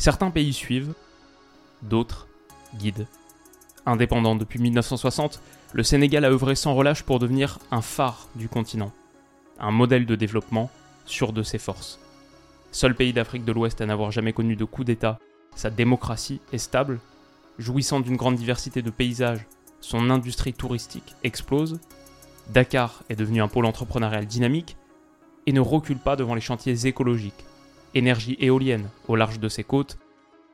Certains pays suivent, d'autres guident. Indépendant depuis 1960, le Sénégal a œuvré sans relâche pour devenir un phare du continent, un modèle de développement sûr de ses forces. Seul pays d'Afrique de l'Ouest à n'avoir jamais connu de coup d'État, sa démocratie est stable, jouissant d'une grande diversité de paysages, son industrie touristique explose, Dakar est devenu un pôle entrepreneurial dynamique et ne recule pas devant les chantiers écologiques, énergie éolienne au large de ses côtes,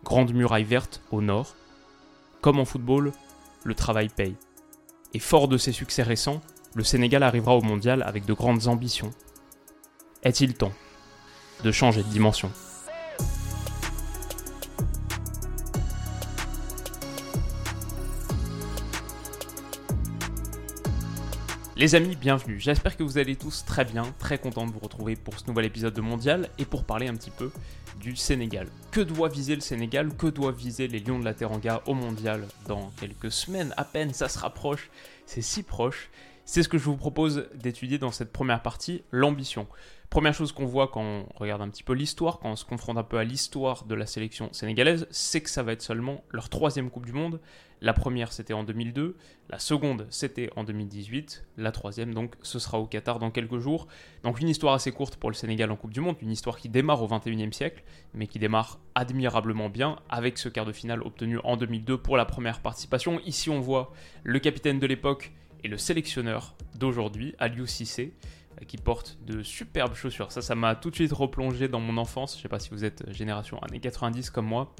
grande muraille verte au nord. Comme en football, le travail paye. Et fort de ses succès récents, le Sénégal arrivera au mondial avec de grandes ambitions. Est-il temps de changer de dimension? Les amis, bienvenue. J'espère que vous allez tous très bien, très content de vous retrouver pour ce nouvel épisode de Mondial et pour parler un petit peu du Sénégal. Que doit viser le Sénégal? Que doivent viser les Lions de la Teranga au Mondial dans quelques semaines à peine? Ça se rapproche, c'est si proche. C'est ce que je vous propose d'étudier dans cette première partie, l'ambition. Première chose qu'on voit quand on regarde un petit peu l'histoire, quand on se confronte un peu à l'histoire de la sélection sénégalaise, c'est que ça va être seulement leur troisième Coupe du Monde. La première c'était en 2002, la seconde c'était en 2018, la troisième donc ce sera au Qatar dans quelques jours. Donc une histoire assez courte pour le Sénégal en Coupe du Monde, une histoire qui démarre au 21e siècle, mais qui démarre admirablement bien avec ce quart de finale obtenu en 2002 pour la première participation. Ici on voit le capitaine de l'époque et le sélectionneur d'aujourd'hui, Aliou Cissé, qui porte de superbes chaussures. Ça, ça m'a tout de suite replongé dans mon enfance. Je ne sais pas si vous êtes génération années 90 comme moi.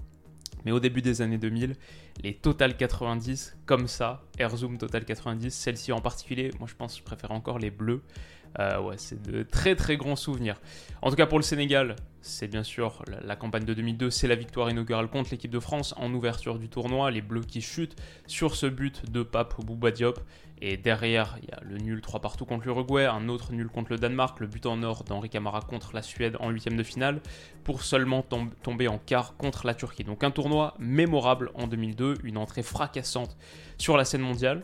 Mais au début des années 2000, les Total 90 comme ça, Air Zoom Total 90, celle-ci en particulier, moi je pense que je préfère encore les bleus. Euh, ouais, c'est de très très grands souvenirs. En tout cas pour le Sénégal, c'est bien sûr la, la, campagne de 2002, c'est la victoire inaugurale contre l'équipe de France en ouverture du tournoi, les Bleus qui chutent sur ce but de Pape Bouba Diop. Et derrière, il y a le nul 3 partout contre l'Uruguay, un autre nul contre le Danemark, le but en or d'Henri Camara contre la Suède en huitième de finale, pour seulement tom tomber en quart contre la Turquie. Donc un tournoi mémorable en 2002, une entrée fracassante sur la scène mondiale.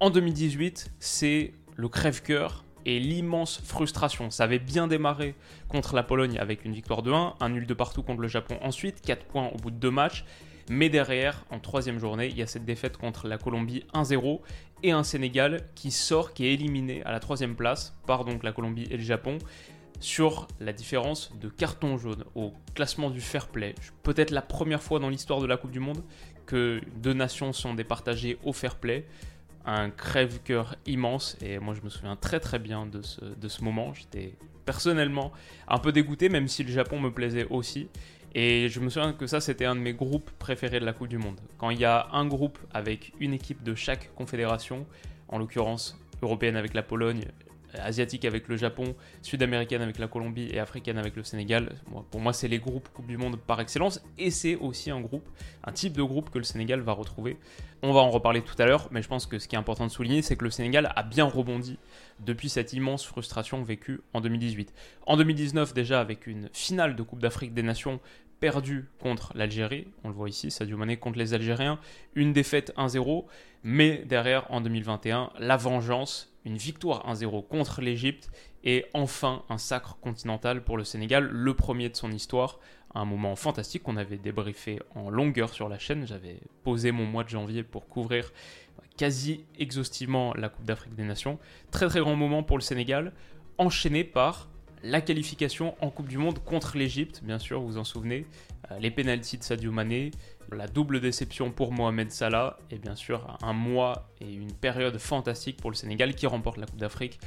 En 2018, c'est le crève-cœur et l'immense frustration. Ça avait bien démarré contre la Pologne avec une victoire de 1, un nul de partout contre le Japon ensuite, 4 points au bout de deux matchs. Mais derrière, en troisième journée, il y a cette défaite contre la Colombie 1-0 et un Sénégal qui sort, qui est éliminé à la troisième place par donc la Colombie et le Japon sur la différence de carton jaune au classement du fair play. Peut-être la première fois dans l'histoire de la Coupe du Monde que deux nations sont départagées au fair play. Un crève-cœur immense et moi je me souviens très très bien de ce, de ce moment. J'étais personnellement un peu dégoûté même si le Japon me plaisait aussi. Et je me souviens que ça, c'était un de mes groupes préférés de la Coupe du Monde. Quand il y a un groupe avec une équipe de chaque confédération, en l'occurrence européenne avec la Pologne, asiatique avec le Japon, sud-américaine avec la Colombie et africaine avec le Sénégal. Pour moi, c'est les groupes Coupe du Monde par excellence et c'est aussi un groupe, un type de groupe que le Sénégal va retrouver. On va en reparler tout à l'heure, mais je pense que ce qui est important de souligner, c'est que le Sénégal a bien rebondi depuis cette immense frustration vécue en 2018. En 2019, déjà avec une finale de Coupe d'Afrique des Nations perdu contre l'Algérie, on le voit ici, Sadio Mané contre les Algériens, une défaite 1-0, mais derrière en 2021, la vengeance, une victoire 1-0 contre l'Égypte et enfin un sacre continental pour le Sénégal, le premier de son histoire, un moment fantastique qu'on avait débriefé en longueur sur la chaîne, j'avais posé mon mois de janvier pour couvrir quasi exhaustivement la Coupe d'Afrique des Nations, très très grand moment pour le Sénégal, enchaîné par la qualification en Coupe du Monde contre l'Égypte, bien sûr, vous vous en souvenez, euh, les pénalties de Sadio Mané, la double déception pour Mohamed Salah, et bien sûr un mois et une période fantastique pour le Sénégal qui remporte la Coupe d'Afrique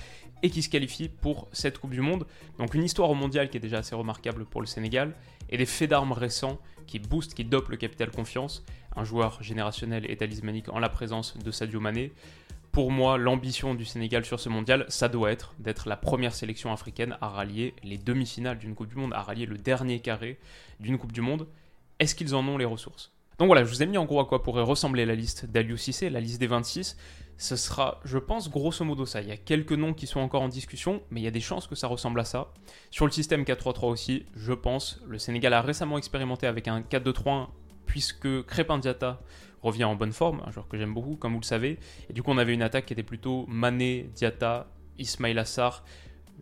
et qui se qualifie pour cette Coupe du Monde. Donc une histoire au mondial qui est déjà assez remarquable pour le Sénégal, et des faits d'armes récents qui boostent, qui dopent le capital confiance, un joueur générationnel et talismanique en la présence de Sadio Mané pour moi, l'ambition du Sénégal sur ce mondial, ça doit être d'être la première sélection africaine à rallier les demi-finales d'une Coupe du Monde, à rallier le dernier carré d'une Coupe du Monde. Est-ce qu'ils en ont les ressources? Donc voilà, je vous ai mis en gros à quoi pourrait ressembler la liste d'Aliou Cissé, la liste des 26. Ce sera, je pense, grosso modo ça. Il y a quelques noms qui sont encore en discussion, mais il y a des chances que ça ressemble à ça. Sur le système 4-3-3 aussi, je pense. Le Sénégal a récemment expérimenté avec un 4-2-3-1, puisque Crépin Diata revient en bonne forme, un joueur que j'aime beaucoup, comme vous le savez. Et du coup, on avait une attaque qui était plutôt Mané, Diata, Ismail Assar,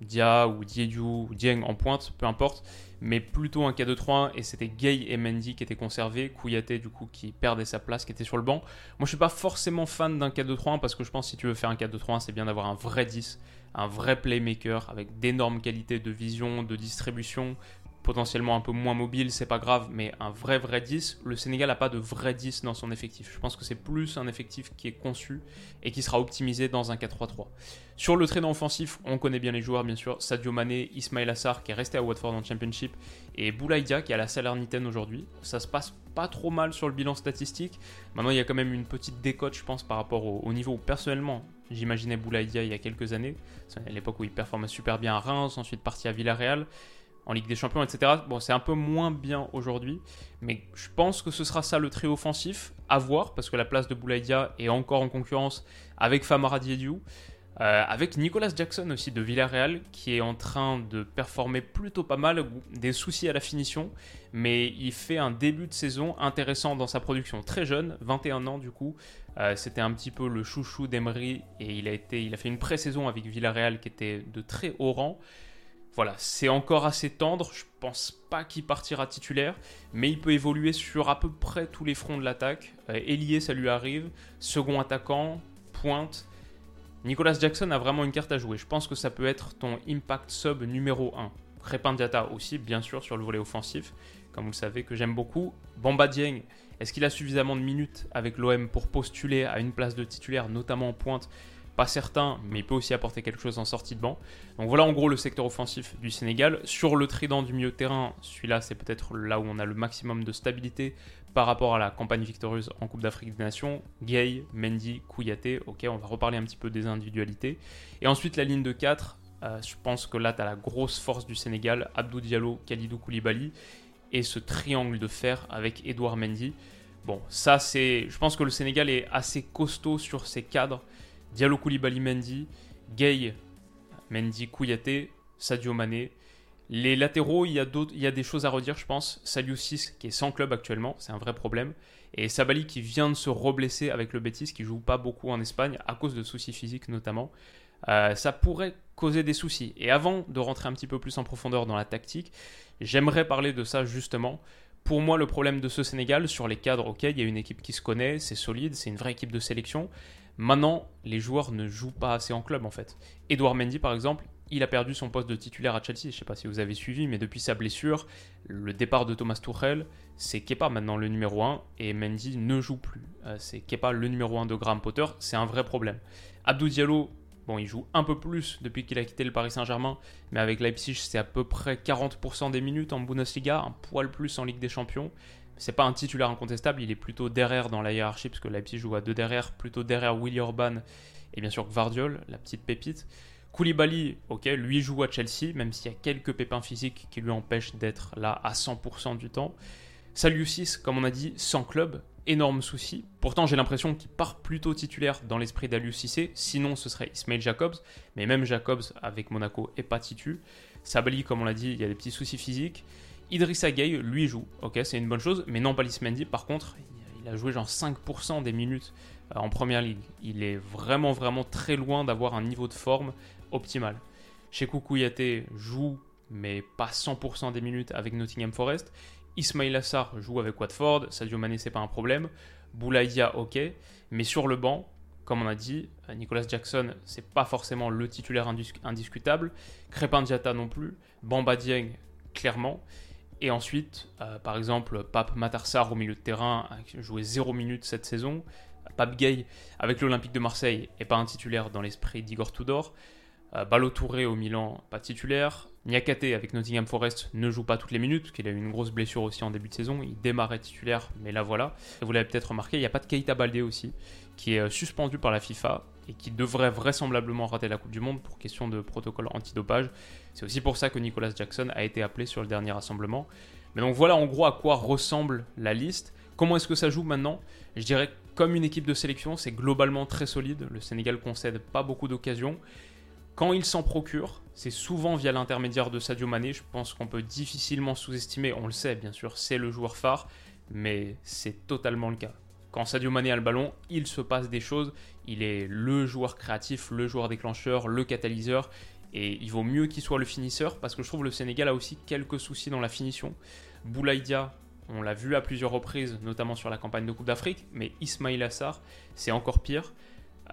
Dia ou Diédiou ou Dieng en pointe, peu importe, mais plutôt un 4-2-3-1 et c'était Gay et Mendy qui étaient conservés, Kouyaté du coup qui perdait sa place, qui était sur le banc. Moi je suis pas forcément fan d'un 4-2-3-1 parce que je pense si tu veux faire un 4-2-3-1 c'est bien d'avoir un vrai 10, un vrai playmaker avec d'énormes qualités de vision, de distribution, potentiellement un peu moins mobile, c'est pas grave, mais un vrai vrai 10, le Sénégal n'a pas de vrai 10 dans son effectif. Je pense que c'est plus un effectif qui est conçu et qui sera optimisé dans un 4-3-3. Sur le traîneau offensif, on connaît bien les joueurs bien sûr, Sadio Mané, Ismail Assar qui est resté à Watford en Championship et Boulaïdia qui est à la Salernitaine aujourd'hui. Ça se passe pas trop mal sur le bilan statistique. Maintenant, il y a quand même une petite décote, je pense, par rapport au, niveau où personnellement j'imaginais Boulaïdia il y a quelques années, à l'époque où il performait super bien à Reims, ensuite parti à Villarreal en Ligue des Champions, etc. Bon, c'est un peu moins bien aujourd'hui, mais je pense que ce sera ça le trio offensif, à voir, parce que la place de Boulaïdia est encore en concurrence avec Famara Diédiou, euh, avec Nicolas Jackson aussi de Villarreal, qui est en train de performer plutôt pas mal, des soucis à la finition, mais il fait un début de saison intéressant dans sa production. Très jeune, 21 ans du coup, euh, c'était un petit peu le chouchou d'Emery, et il a, été, il a fait une pré-saison avec Villarreal qui était de très haut rang. Voilà, c'est encore assez tendre. Je pense pas qu'il partira titulaire, mais il peut évoluer sur à peu près tous les fronts de l'attaque. Euh, ça lui arrive. Second attaquant, pointe. Nicolas Jackson a vraiment une carte à jouer. Je pense que ça peut être ton impact sub numéro 1. Repandiata aussi, bien sûr, sur le volet offensif, comme vous le savez, que j'aime beaucoup. Bamba Dieng, est-ce qu'il a suffisamment de minutes avec l'OM pour postuler à une place de titulaire, notamment en pointe pas certain, mais il peut aussi apporter quelque chose en sortie de banc. Donc voilà en gros le secteur offensif du Sénégal. Sur le trident du milieu terrain, celui-là c'est peut-être là où on a le maximum de stabilité par rapport à la campagne victorieuse en Coupe d'Afrique des Nations. Gay, Mendy, Kouyaté, ok, on va reparler un petit peu des individualités. Et ensuite la ligne de 4, euh, je pense que là tu as la grosse force du Sénégal, Abdou Diallo, Khalidou Koulibaly, et ce triangle de fer avec Edouard Mendy. Bon, ça c'est. Je pense que le Sénégal est assez costaud sur ses cadres Diallo Koulibaly Mendy, Gay Mendy Kouyaté, Sadio Mané. Les latéraux, il y, a il y a des choses à redire, je pense. Saliou 6 qui est sans club actuellement, c'est un vrai problème. Et Sabali qui vient de se reblesser avec le Betis, qui joue pas beaucoup en Espagne, à cause de soucis physiques notamment. Euh, ça pourrait causer des soucis. Et avant de rentrer un petit peu plus en profondeur dans la tactique, j'aimerais parler de ça justement. Pour moi, le problème de ce Sénégal, sur les cadres, ok, il y a une équipe qui se connaît, c'est solide, c'est une vraie équipe de sélection. Maintenant, les joueurs ne jouent pas assez en club en fait. Edouard Mendy par exemple, il a perdu son poste de titulaire à Chelsea. Je ne sais pas si vous avez suivi, mais depuis sa blessure, le départ de Thomas Tuchel, c'est Kepa maintenant le numéro 1 et Mendy ne joue plus. Euh, c'est Kepa le numéro 1 de Graham Potter, c'est un vrai problème. Abdou Diallo, bon, il joue un peu plus depuis qu'il a quitté le Paris Saint-Germain, mais avec Leipzig, c'est à peu près 40% des minutes en Bundesliga, un poil plus en Ligue des Champions c'est pas un titulaire incontestable, il est plutôt derrière dans la hiérarchie, parce que Leipzig joue à deux derrière, plutôt derrière Willy Orban et bien sûr Gvardiol, la petite pépite. Koulibaly, ok, lui joue à Chelsea, même s'il y a quelques pépins physiques qui lui empêchent d'être là à 100% du temps. Saliusis, comme on a dit, sans club, énorme souci. Pourtant, j'ai l'impression qu'il part plutôt titulaire dans l'esprit d'Alius Cissé, sinon ce serait Ismail Jacobs, mais même Jacobs avec Monaco est pas titu. Sabali, comme on l'a dit, il y a des petits soucis physiques. Idrissa Gueye, lui, joue. Ok, c'est une bonne chose. Mais non, Mendy, par contre, il a joué genre 5% des minutes euh, en première ligue. Il est vraiment, vraiment très loin d'avoir un niveau de forme optimal. Shekou Kouyaté joue, mais pas 100% des minutes avec Nottingham Forest. Ismail Assar joue avec Watford. Sadio Mané, c'est pas un problème. Boulaïdia, ok. Mais sur le banc, comme on a dit, euh, Nicolas Jackson, c'est pas forcément le titulaire indiscutable. Crépin Diata non plus. Bamba Dieng, clairement. Et ensuite, euh, par exemple, Pape Matarsar au milieu de terrain a joué 0 minutes cette saison. Pape Gay avec l'Olympique de Marseille est pas un titulaire dans l'esprit d'Igor Tudor. Euh, Balo Touré au Milan, pas titulaire. Niakate avec Nottingham Forest ne joue pas toutes les minutes, qu'il a eu une grosse blessure aussi en début de saison. Il démarrait titulaire, mais là voilà. Vous l'avez peut-être remarqué, il n'y a pas de Keita Baldé aussi, qui est euh, suspendu par la FIFA. Et qui devrait vraisemblablement rater la Coupe du Monde pour question de protocole antidopage. C'est aussi pour ça que Nicolas Jackson a été appelé sur le dernier rassemblement. Mais donc voilà en gros à quoi ressemble la liste. Comment est-ce que ça joue maintenant? Je dirais comme une équipe de sélection, c'est globalement très solide. Le Sénégal concède pas beaucoup d'occasions. Quand il s'en procure, c'est souvent via l'intermédiaire de Sadio Mané. Je pense qu'on peut difficilement sous-estimer, on le sait bien sûr, c'est le joueur phare, mais c'est totalement le cas. Quand Sadio Mané a le ballon, il se passe des choses. Il est le joueur créatif, le joueur déclencheur, le catalyseur. Et il vaut mieux qu'il soit le finisseur parce que je trouve le Sénégal a aussi quelques soucis dans la finition. Boulaïdia, on l'a vu à plusieurs reprises, notamment sur la campagne de Coupe d'Afrique, mais Ismail Assar, c'est encore pire.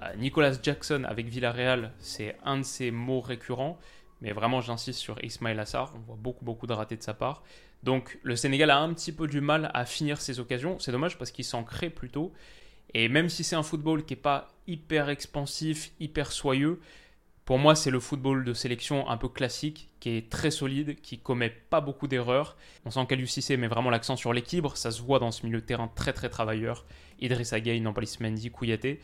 Euh, Nicolas Jackson avec Villarreal, c'est un de ses mots récurrents, mais vraiment j'insiste sur Ismail Assar, on voit beaucoup beaucoup de ratés de sa part. Donc le Sénégal a un petit peu du mal à finir ses occasions, c'est dommage parce qu'il s'en crée plutôt. Et même si c'est un football qui n'est pas hyper expansif, hyper soyeux, pour moi, c'est le football de sélection un peu classique, qui est très solide, qui commet pas beaucoup d'erreurs. On sent qu'Aliou met vraiment l'accent sur l'équilibre, ça se voit dans ce milieu de terrain très très travailleur. Idrissa Gueye, Nampalis Mendy, Kouyaté.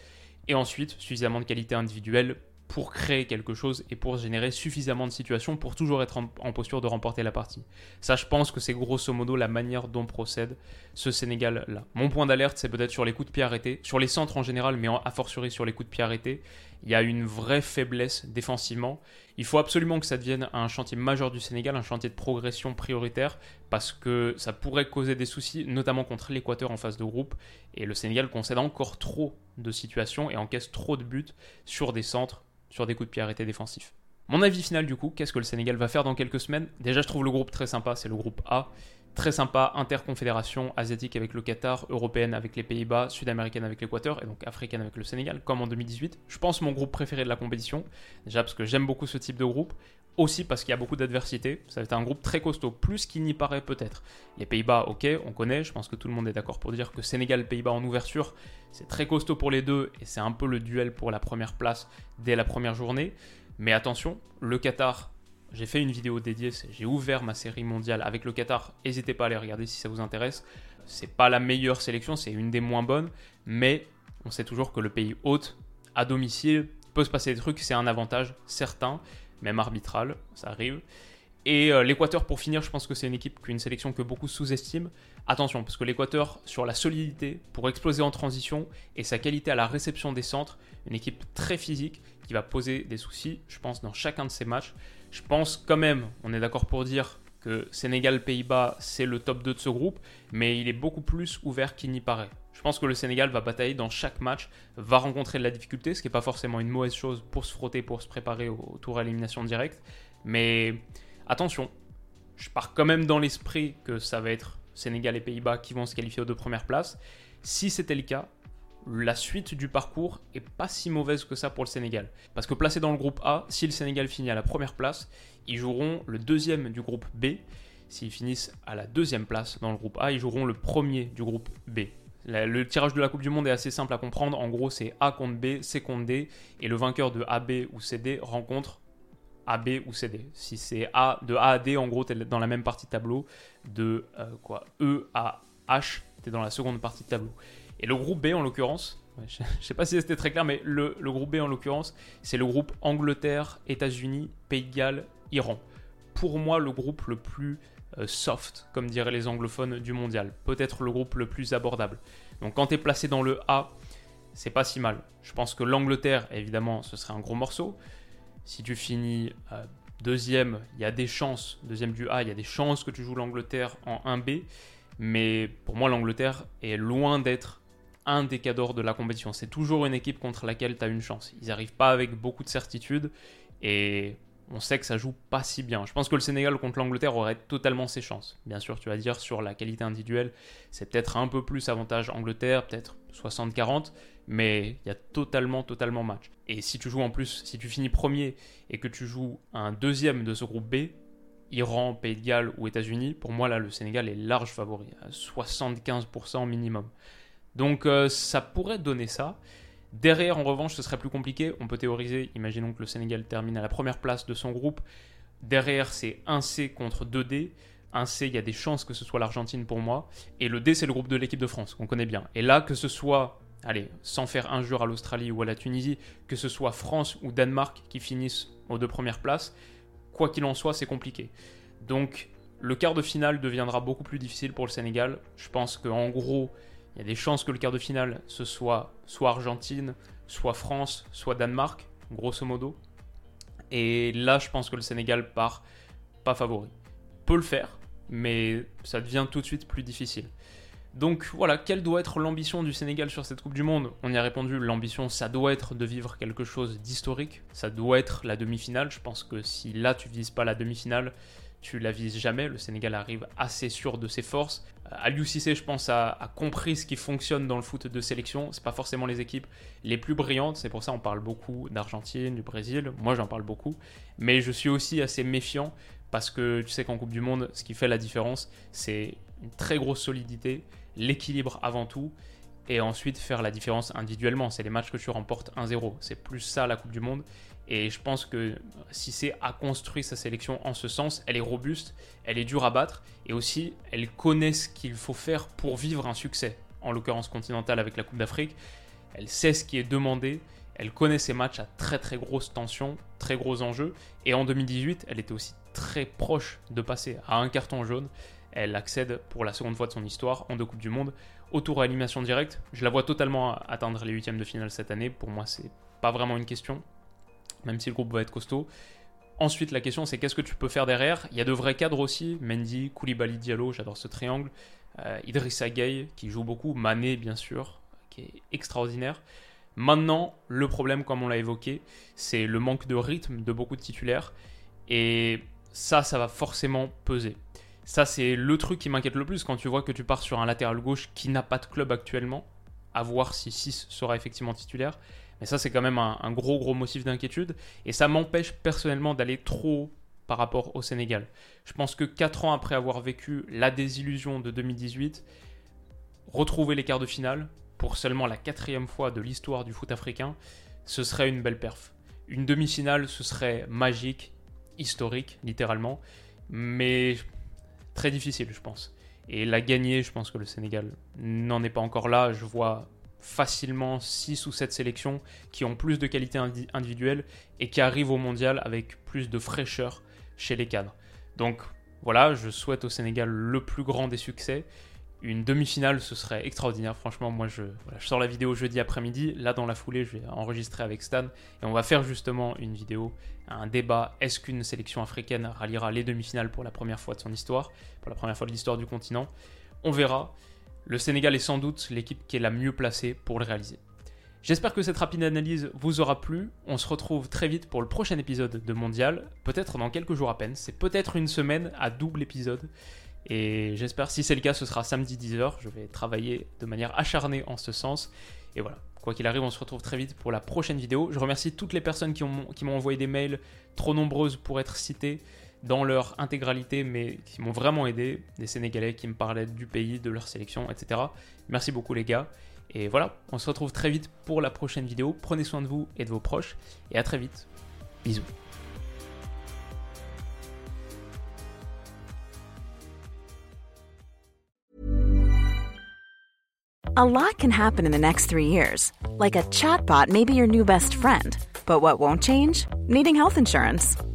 Et ensuite, suffisamment de qualité individuelle pour créer quelque chose et pour générer suffisamment de situations pour toujours être en, posture de remporter la partie. Ça, je pense que c'est grosso modo la manière dont procède ce Sénégal-là. Mon point d'alerte, c'est peut-être sur les coups de pied arrêtés, sur les centres en général, mais a fortiori sur les coups de pied arrêtés. Il y a une vraie faiblesse défensivement. Il faut absolument que ça devienne un chantier majeur du Sénégal, un chantier de progression prioritaire, parce que ça pourrait causer des soucis, notamment contre l'Équateur en phase de groupe. Et le Sénégal concède encore trop de situations et encaisse trop de buts sur des centres sur des coups de pied arrêtés défensifs. Mon avis final du coup, qu'est-ce que le Sénégal va faire dans quelques semaines? Déjà je trouve le groupe très sympa, c'est le groupe A. Très sympa, interconfédération asiatique avec le Qatar, européenne avec les Pays-Bas, sud-américaine avec l'Équateur et donc africaine avec le Sénégal, comme en 2018. Je pense mon groupe préféré de la compétition, déjà parce que j'aime beaucoup ce type de groupe, aussi parce qu'il y a beaucoup d'adversité. Ça va être un groupe très costaud, plus qu'il n'y paraît peut-être. Les Pays-Bas, ok, on connaît, je pense que tout le monde est d'accord pour dire que Sénégal-Pays-Bas en ouverture, c'est très costaud pour les deux et c'est un peu le duel pour la première place dès la première journée. Mais attention, le Qatar, j'ai fait une vidéo dédiée, j'ai ouvert ma série mondiale avec le Qatar. N'hésitez pas à aller regarder si ça vous intéresse. C'est pas la meilleure sélection, c'est une des moins bonnes, mais on sait toujours que le pays hôte, à domicile, peut se passer des trucs, c'est un avantage certain, même arbitral, ça arrive. Et euh, l'Équateur, pour finir, je pense que c'est une équipe, une sélection que beaucoup sous-estiment. Attention, parce que l'Équateur, sur la solidité, pour exploser en transition, et sa qualité à la réception des centres, une équipe très physique qui va poser des soucis, je pense, dans chacun de ses matchs. Je pense quand même, on est d'accord pour dire que Sénégal-Pays-Bas, c'est le top 2 de ce groupe, mais il est beaucoup plus ouvert qu'il n'y paraît. Je pense que le Sénégal va batailler dans chaque match, va rencontrer de la difficulté, ce qui n'est pas forcément une mauvaise chose pour se frotter, pour se préparer au tour à élimination directe. Mais attention, je pars quand même dans l'esprit que ça va être Sénégal et Pays-Bas qui vont se qualifier aux deux premières places. Si c'était le cas, la suite du parcours est pas si mauvaise que ça pour le Sénégal. Parce que placé dans le groupe A, si le Sénégal finit à la première place, ils joueront le deuxième du groupe B. S'ils finissent à la deuxième place dans le groupe A, ils joueront le premier du groupe B. Le tirage de la Coupe du Monde est assez simple à comprendre. En gros, c'est A contre B, C contre D, et le vainqueur de AB ou CD rencontre AB ou CD. Si c'est A de A à D, en gros, tu es dans la même partie de tableau. De euh, quoi E à H, tu es dans la seconde partie de tableau. Et le groupe B, en l'occurrence, je ne sais pas si c'était très clair, mais le, groupe B, en l'occurrence, c'est le groupe Angleterre, États-Unis, Pays de Galles, Iran. Pour moi, le groupe le plus euh, soft, comme diraient les anglophones du mondial. Peut-être le groupe le plus abordable. Donc quand tu es placé dans le A, c'est pas si mal. Je pense que l'Angleterre, évidemment, ce serait un gros morceau. Si tu finis euh, deuxième, il y a des chances, deuxième du A, il y a des chances que tu joues l'Angleterre en 1B. Mais pour moi, l'Angleterre est loin d'être un des cadors de la compétition. C'est toujours une équipe contre laquelle tu as une chance. Ils n'arrivent pas avec beaucoup de certitude et on sait que ça joue pas si bien. Je pense que le Sénégal contre l'Angleterre aurait totalement ses chances. Bien sûr, tu vas dire sur la qualité individuelle, c'est peut-être un peu plus avantage Angleterre, peut-être 60-40, mais il y a totalement, totalement match. Et si tu joues en plus, si tu finis premier et que tu joues un deuxième de ce groupe B, Iran, Pays de Galles ou États-Unis, pour moi là le Sénégal est large favori, à 75% minimum. Donc euh, ça pourrait donner ça. Derrière, en revanche, ce serait plus compliqué. On peut théoriser, imaginons que le Sénégal termine à la première place de son groupe. Derrière, c'est 1C contre 2D. 1C, il y a des chances que ce soit l'Argentine pour moi. Et le D, c'est le groupe de l'équipe de France, qu'on connaît bien. Et là, que ce soit allez, sans faire injure à l'Australie ou à la Tunisie, que ce soit France ou Danemark qui finissent aux deux premières places, quoi qu'il en soit, c'est compliqué. Donc, le quart de finale deviendra beaucoup plus difficile pour le Sénégal. Je pense qu'en gros, il y a des chances que le quart de finale, ce soit soit Argentine, soit France, soit Danemark, grosso modo. Et là, je pense que le Sénégal part pas favori. Peut le faire, mais ça devient tout de suite plus difficile. Donc voilà, quelle doit être l'ambition du Sénégal sur cette Coupe du Monde? On y a répondu, l'ambition, ça doit être de vivre quelque chose d'historique, ça doit être la demi-finale. Je pense que si là tu vises pas la demi-finale, tu la vises jamais. Le Sénégal arrive assez sûr de ses forces. Euh, Aliou Cissé, je pense, a, a, compris ce qui fonctionne dans le foot de sélection. C'est pas forcément les équipes les plus brillantes. C'est pour ça on parle beaucoup d'Argentine, du Brésil. Moi, j'en parle beaucoup. Mais je suis aussi assez méfiant parce que tu sais qu'en Coupe du Monde, ce qui fait la différence, c'est une très grosse solidité, l'équilibre avant tout, et ensuite faire la différence individuellement. C'est les matchs que tu remportes 1-0. C'est plus ça la Coupe du Monde. Et je pense que si c'est a construit sa sélection en ce sens, elle est robuste, elle est dure à battre, et aussi elle connaît ce qu'il faut faire pour vivre un succès, en l'occurrence continental avec la Coupe d'Afrique. Elle sait ce qui est demandé, elle connaît ses matchs à très très grosse tension, très gros enjeux, et en 2018, elle était aussi très proche de passer à un carton jaune. Elle accède pour la seconde fois de son histoire en deux Coupes du Monde au tour à élimination directe. Je la vois totalement atteindre les huitièmes de finale cette année. Pour moi, c'est pas vraiment une question, même si le groupe va être costaud. Ensuite, la question, c'est qu'est-ce que tu peux faire derrière? Il y a de vrais cadres aussi. Mendy, Koulibaly, Diallo, j'adore ce triangle. Euh, Idrissa qui joue beaucoup. Mané, bien sûr, qui est extraordinaire. Maintenant, le problème, comme on l'a évoqué, c'est le manque de rythme de beaucoup de titulaires. Et ça, ça va forcément peser. Ça, c'est le truc qui m'inquiète le plus quand tu vois que tu pars sur un latéral gauche qui n'a pas de club actuellement. À voir si 6 sera effectivement titulaire. Mais ça, c'est quand même un, gros, gros motif d'inquiétude. Et ça m'empêche personnellement d'aller trop par rapport au Sénégal. Je pense que 4 ans après avoir vécu la désillusion de 2018, retrouver les quarts de finale pour seulement la quatrième fois de l'histoire du foot africain, ce serait une belle perf. Une demi-finale, ce serait magique, historique, littéralement, mais très difficile, je pense. Et la gagner, je pense que le Sénégal n'en est pas encore là. Je vois facilement 6 ou 7 sélections qui ont plus de qualité individuelle et qui arrivent au mondial avec plus de fraîcheur chez les cadres. Donc voilà, je souhaite au Sénégal le plus grand des succès. Une demi-finale, ce serait extraordinaire. Franchement, moi, je, voilà, je sors la vidéo jeudi après-midi. Là, dans la foulée, je vais enregistrer avec Stan. Et on va faire justement une vidéo, un débat. Est-ce qu'une sélection africaine ralliera les demi-finales pour la première fois de son histoire Pour la première fois de l'histoire du continent? On verra. Le Sénégal est sans doute l'équipe qui est la mieux placée pour le réaliser. J'espère que cette rapide analyse vous aura plu. On se retrouve très vite pour le prochain épisode de Mondial, peut-être dans quelques jours à peine. C'est peut-être une semaine à double épisode. Et j'espère, si c'est le cas, ce sera samedi 10h. Je vais travailler de manière acharnée en ce sens. Et voilà, quoi qu'il arrive, on se retrouve très vite pour la prochaine vidéo. Je remercie toutes les personnes qui m'ont envoyé des mails, trop nombreuses pour être citées dans leur intégralité, mais qui m'ont vraiment aidé. Des Sénégalais qui me parlaient du pays, de leur sélection, etc. Merci beaucoup les gars. Et voilà, on se retrouve très vite pour la prochaine vidéo. Prenez soin de vous et de vos proches. Et à très vite. Bisous. A lot can happen in the next three years. Like a chatbot may be your new best friend. But what won't change? Needing health insurance.